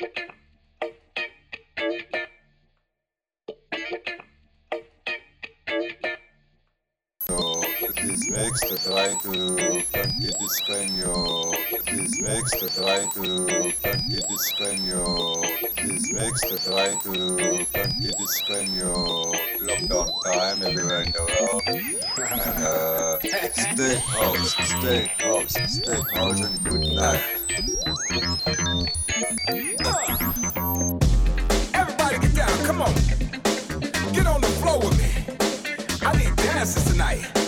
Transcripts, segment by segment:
This makes to try to funky dispenio. This makes to try to funky dispenio. This makes to try to funky dispenio. Lockdown time everywhere in the world. Stay house, stay house, stay house and good night. Everybody get down, come on. Get on the floor with me. I need dances tonight.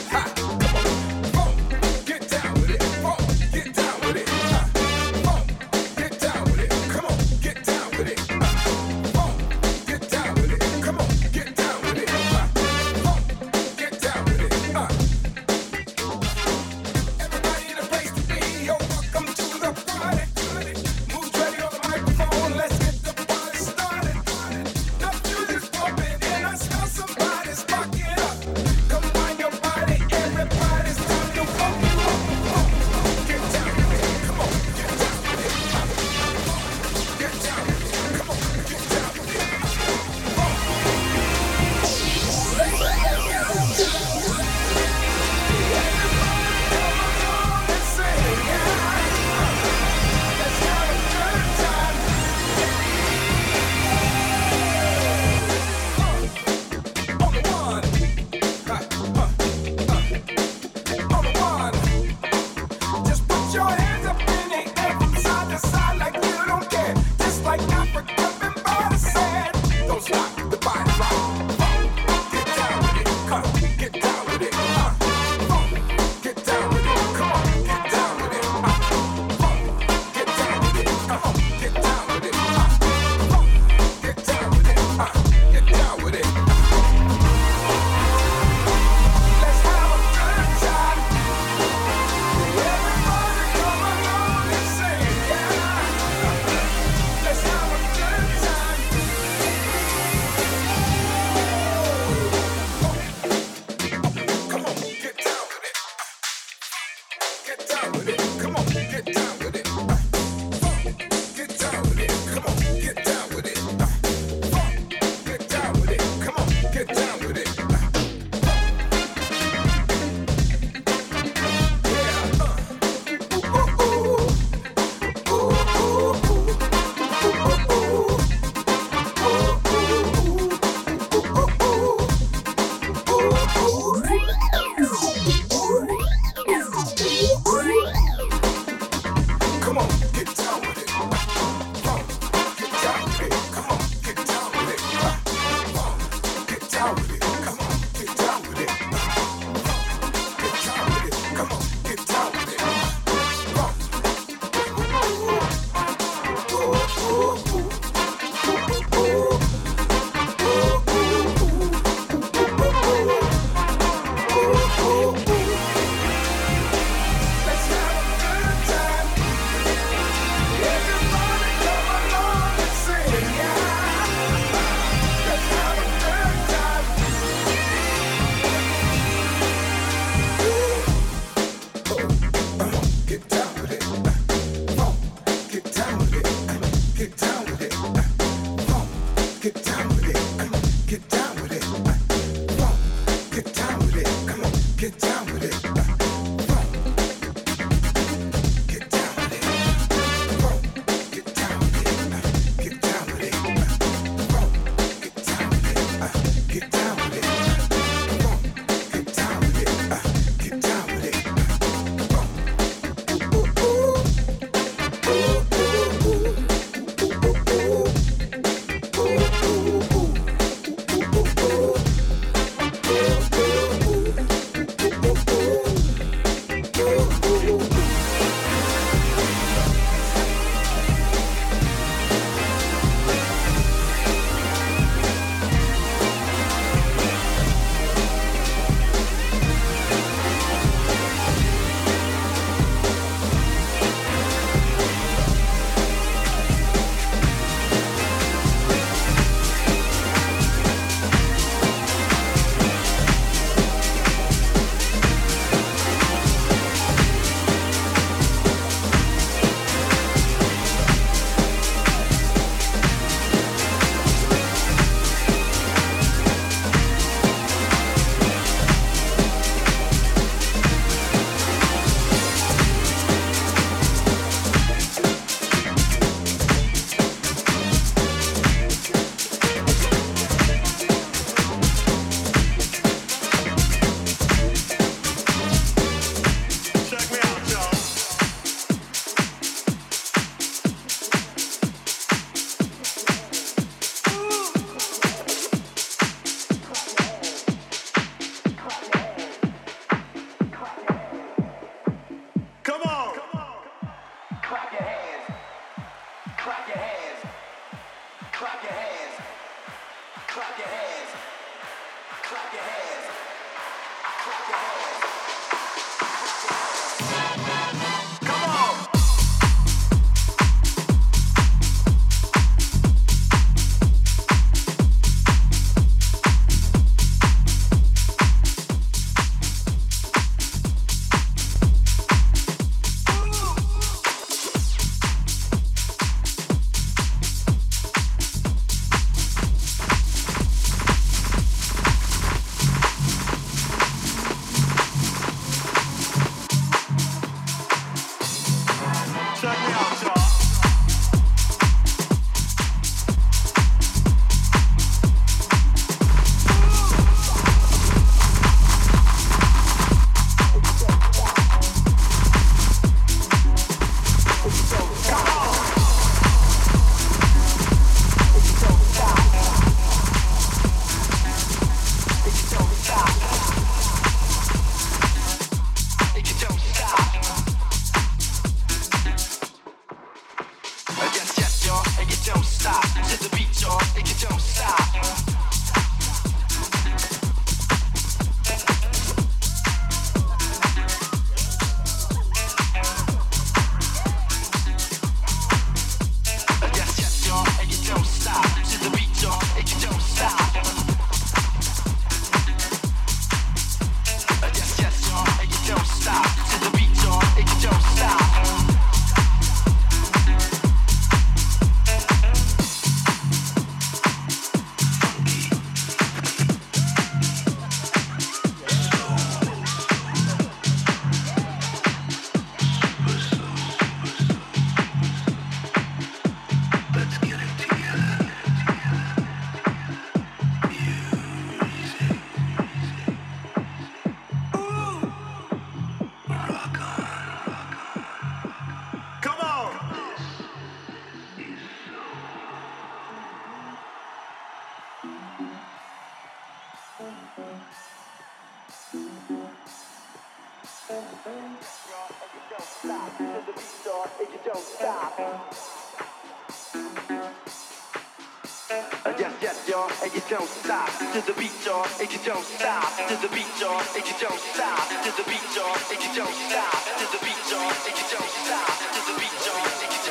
and you don't stop. To the beat y'all and you don't stop. To the beat y'all and you don't stop. To the beat y'all and you don't stop. To the beat y'all and you don't stop. To the beat y'all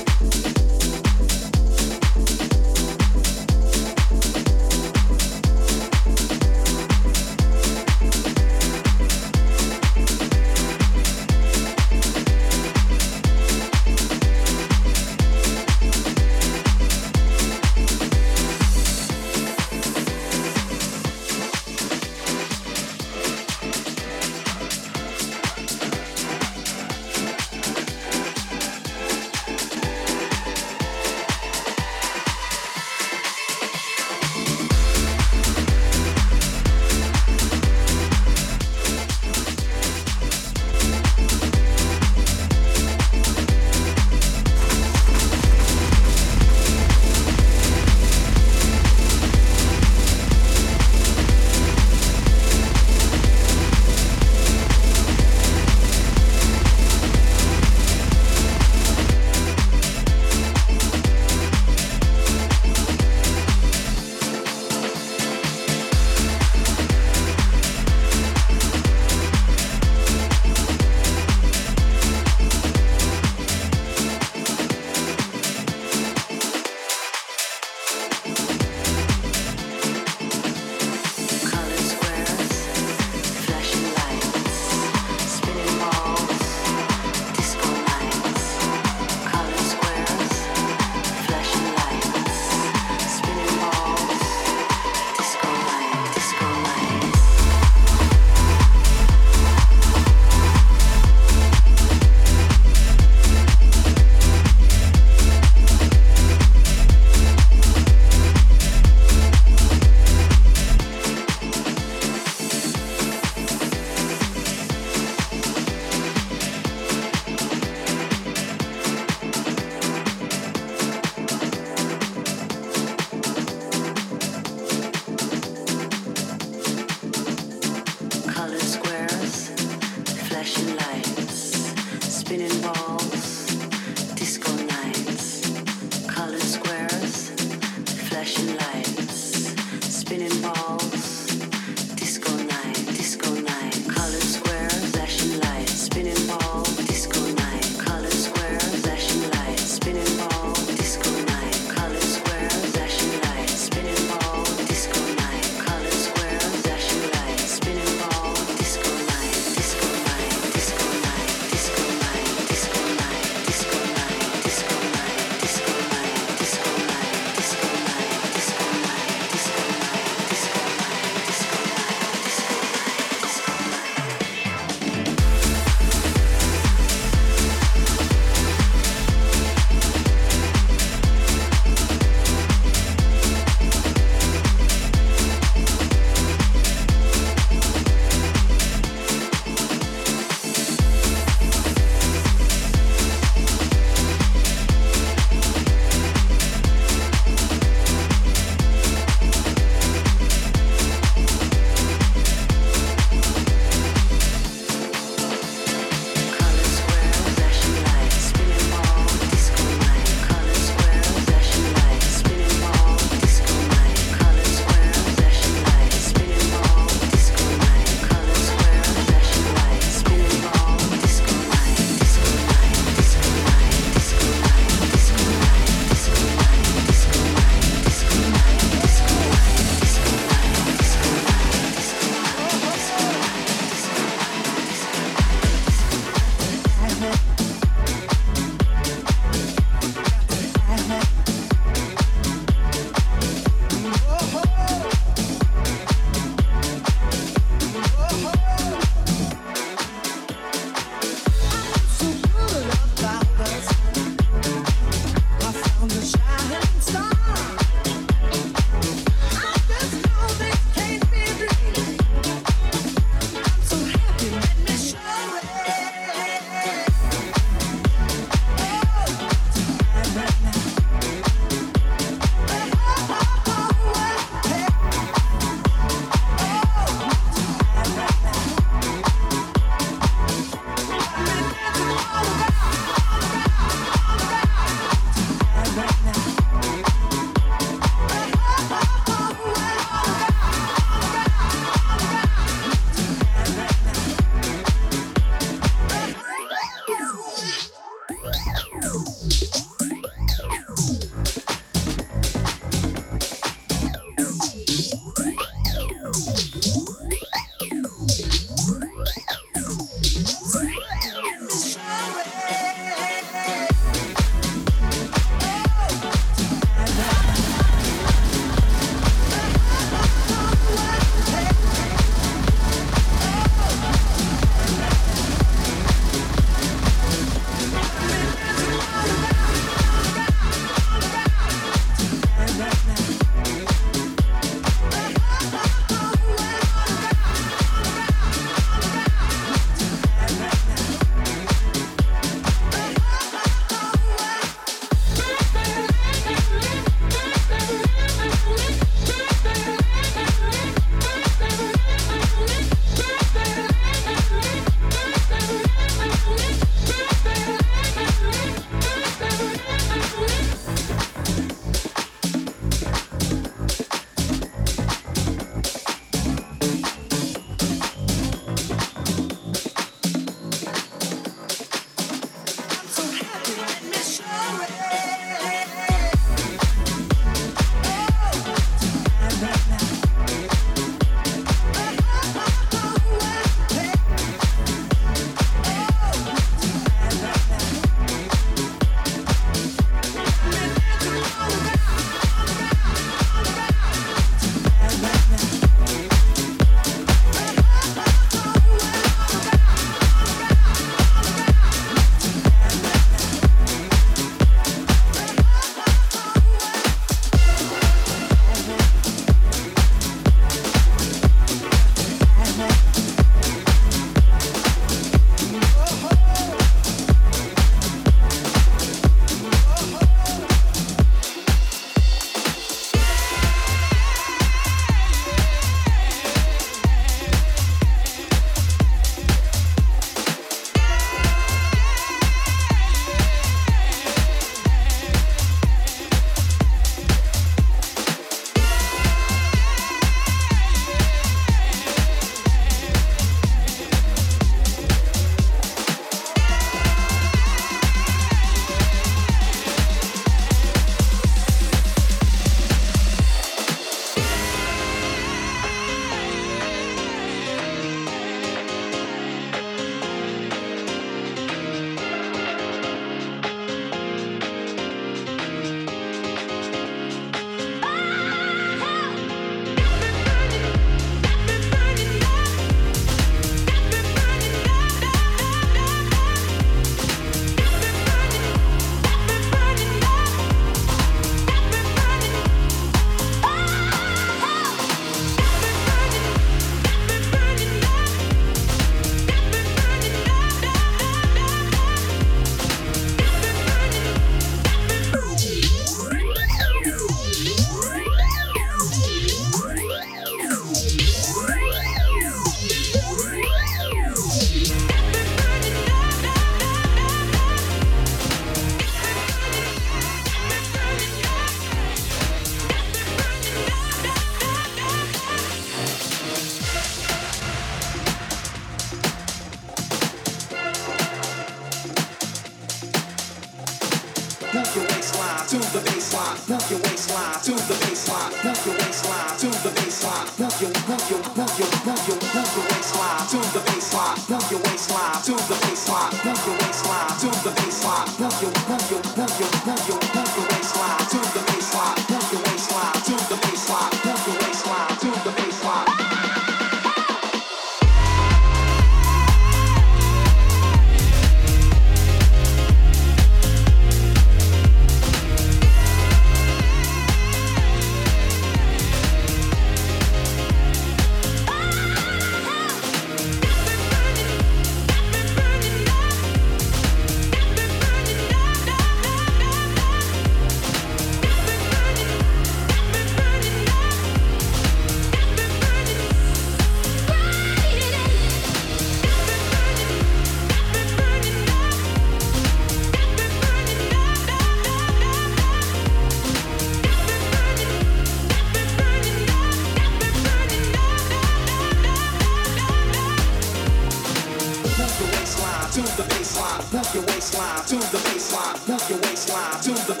to the bassline, move your waistline, to the bassline, move your waistline, to the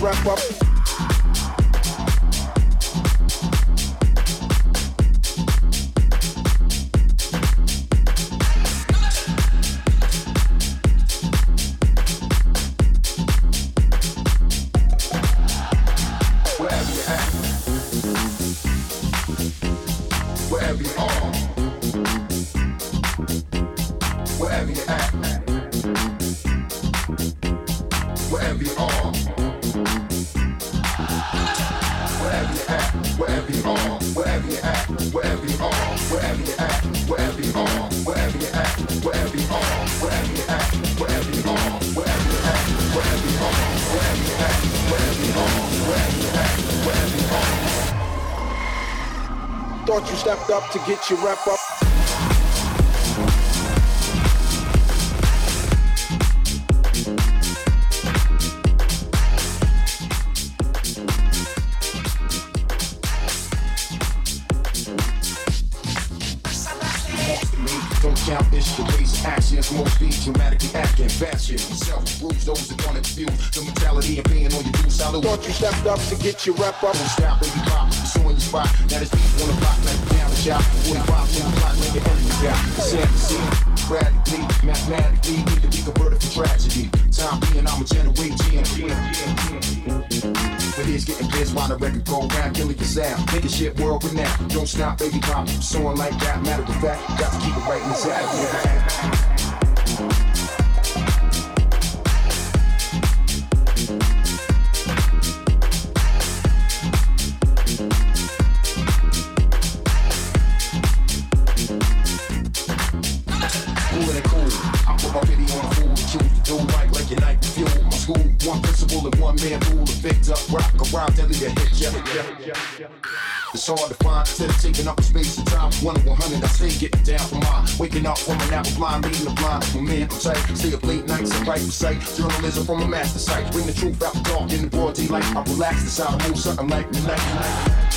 wrap up to get your wrap up. Don't count this the ways actions, more speed, dramatically acting, fashion. Self those that want to the mentality and paying your dues. Thought you stepped up to get your wrap up. Don't stop, pop, spot. Now this beat the block, like shot. 45 in the plot, lay your enemies out. Sad to see, radically, mathematically, need to be converted for tragedy. Time being, I'ma generate GMP. But it's getting pissed while the record go round, killing your sound. Make the shit world renowned. Don't stop, baby, pop. Soaring like that, matter of fact, got to keep it right in the sound. Mine. Waking up from an apple blind, leading the blind. My man, I'm tight. Stay up late nights and write for sight. Journalism from a master site. Bring the truth out the dark in the broad daylight. I relax a move something like midnight.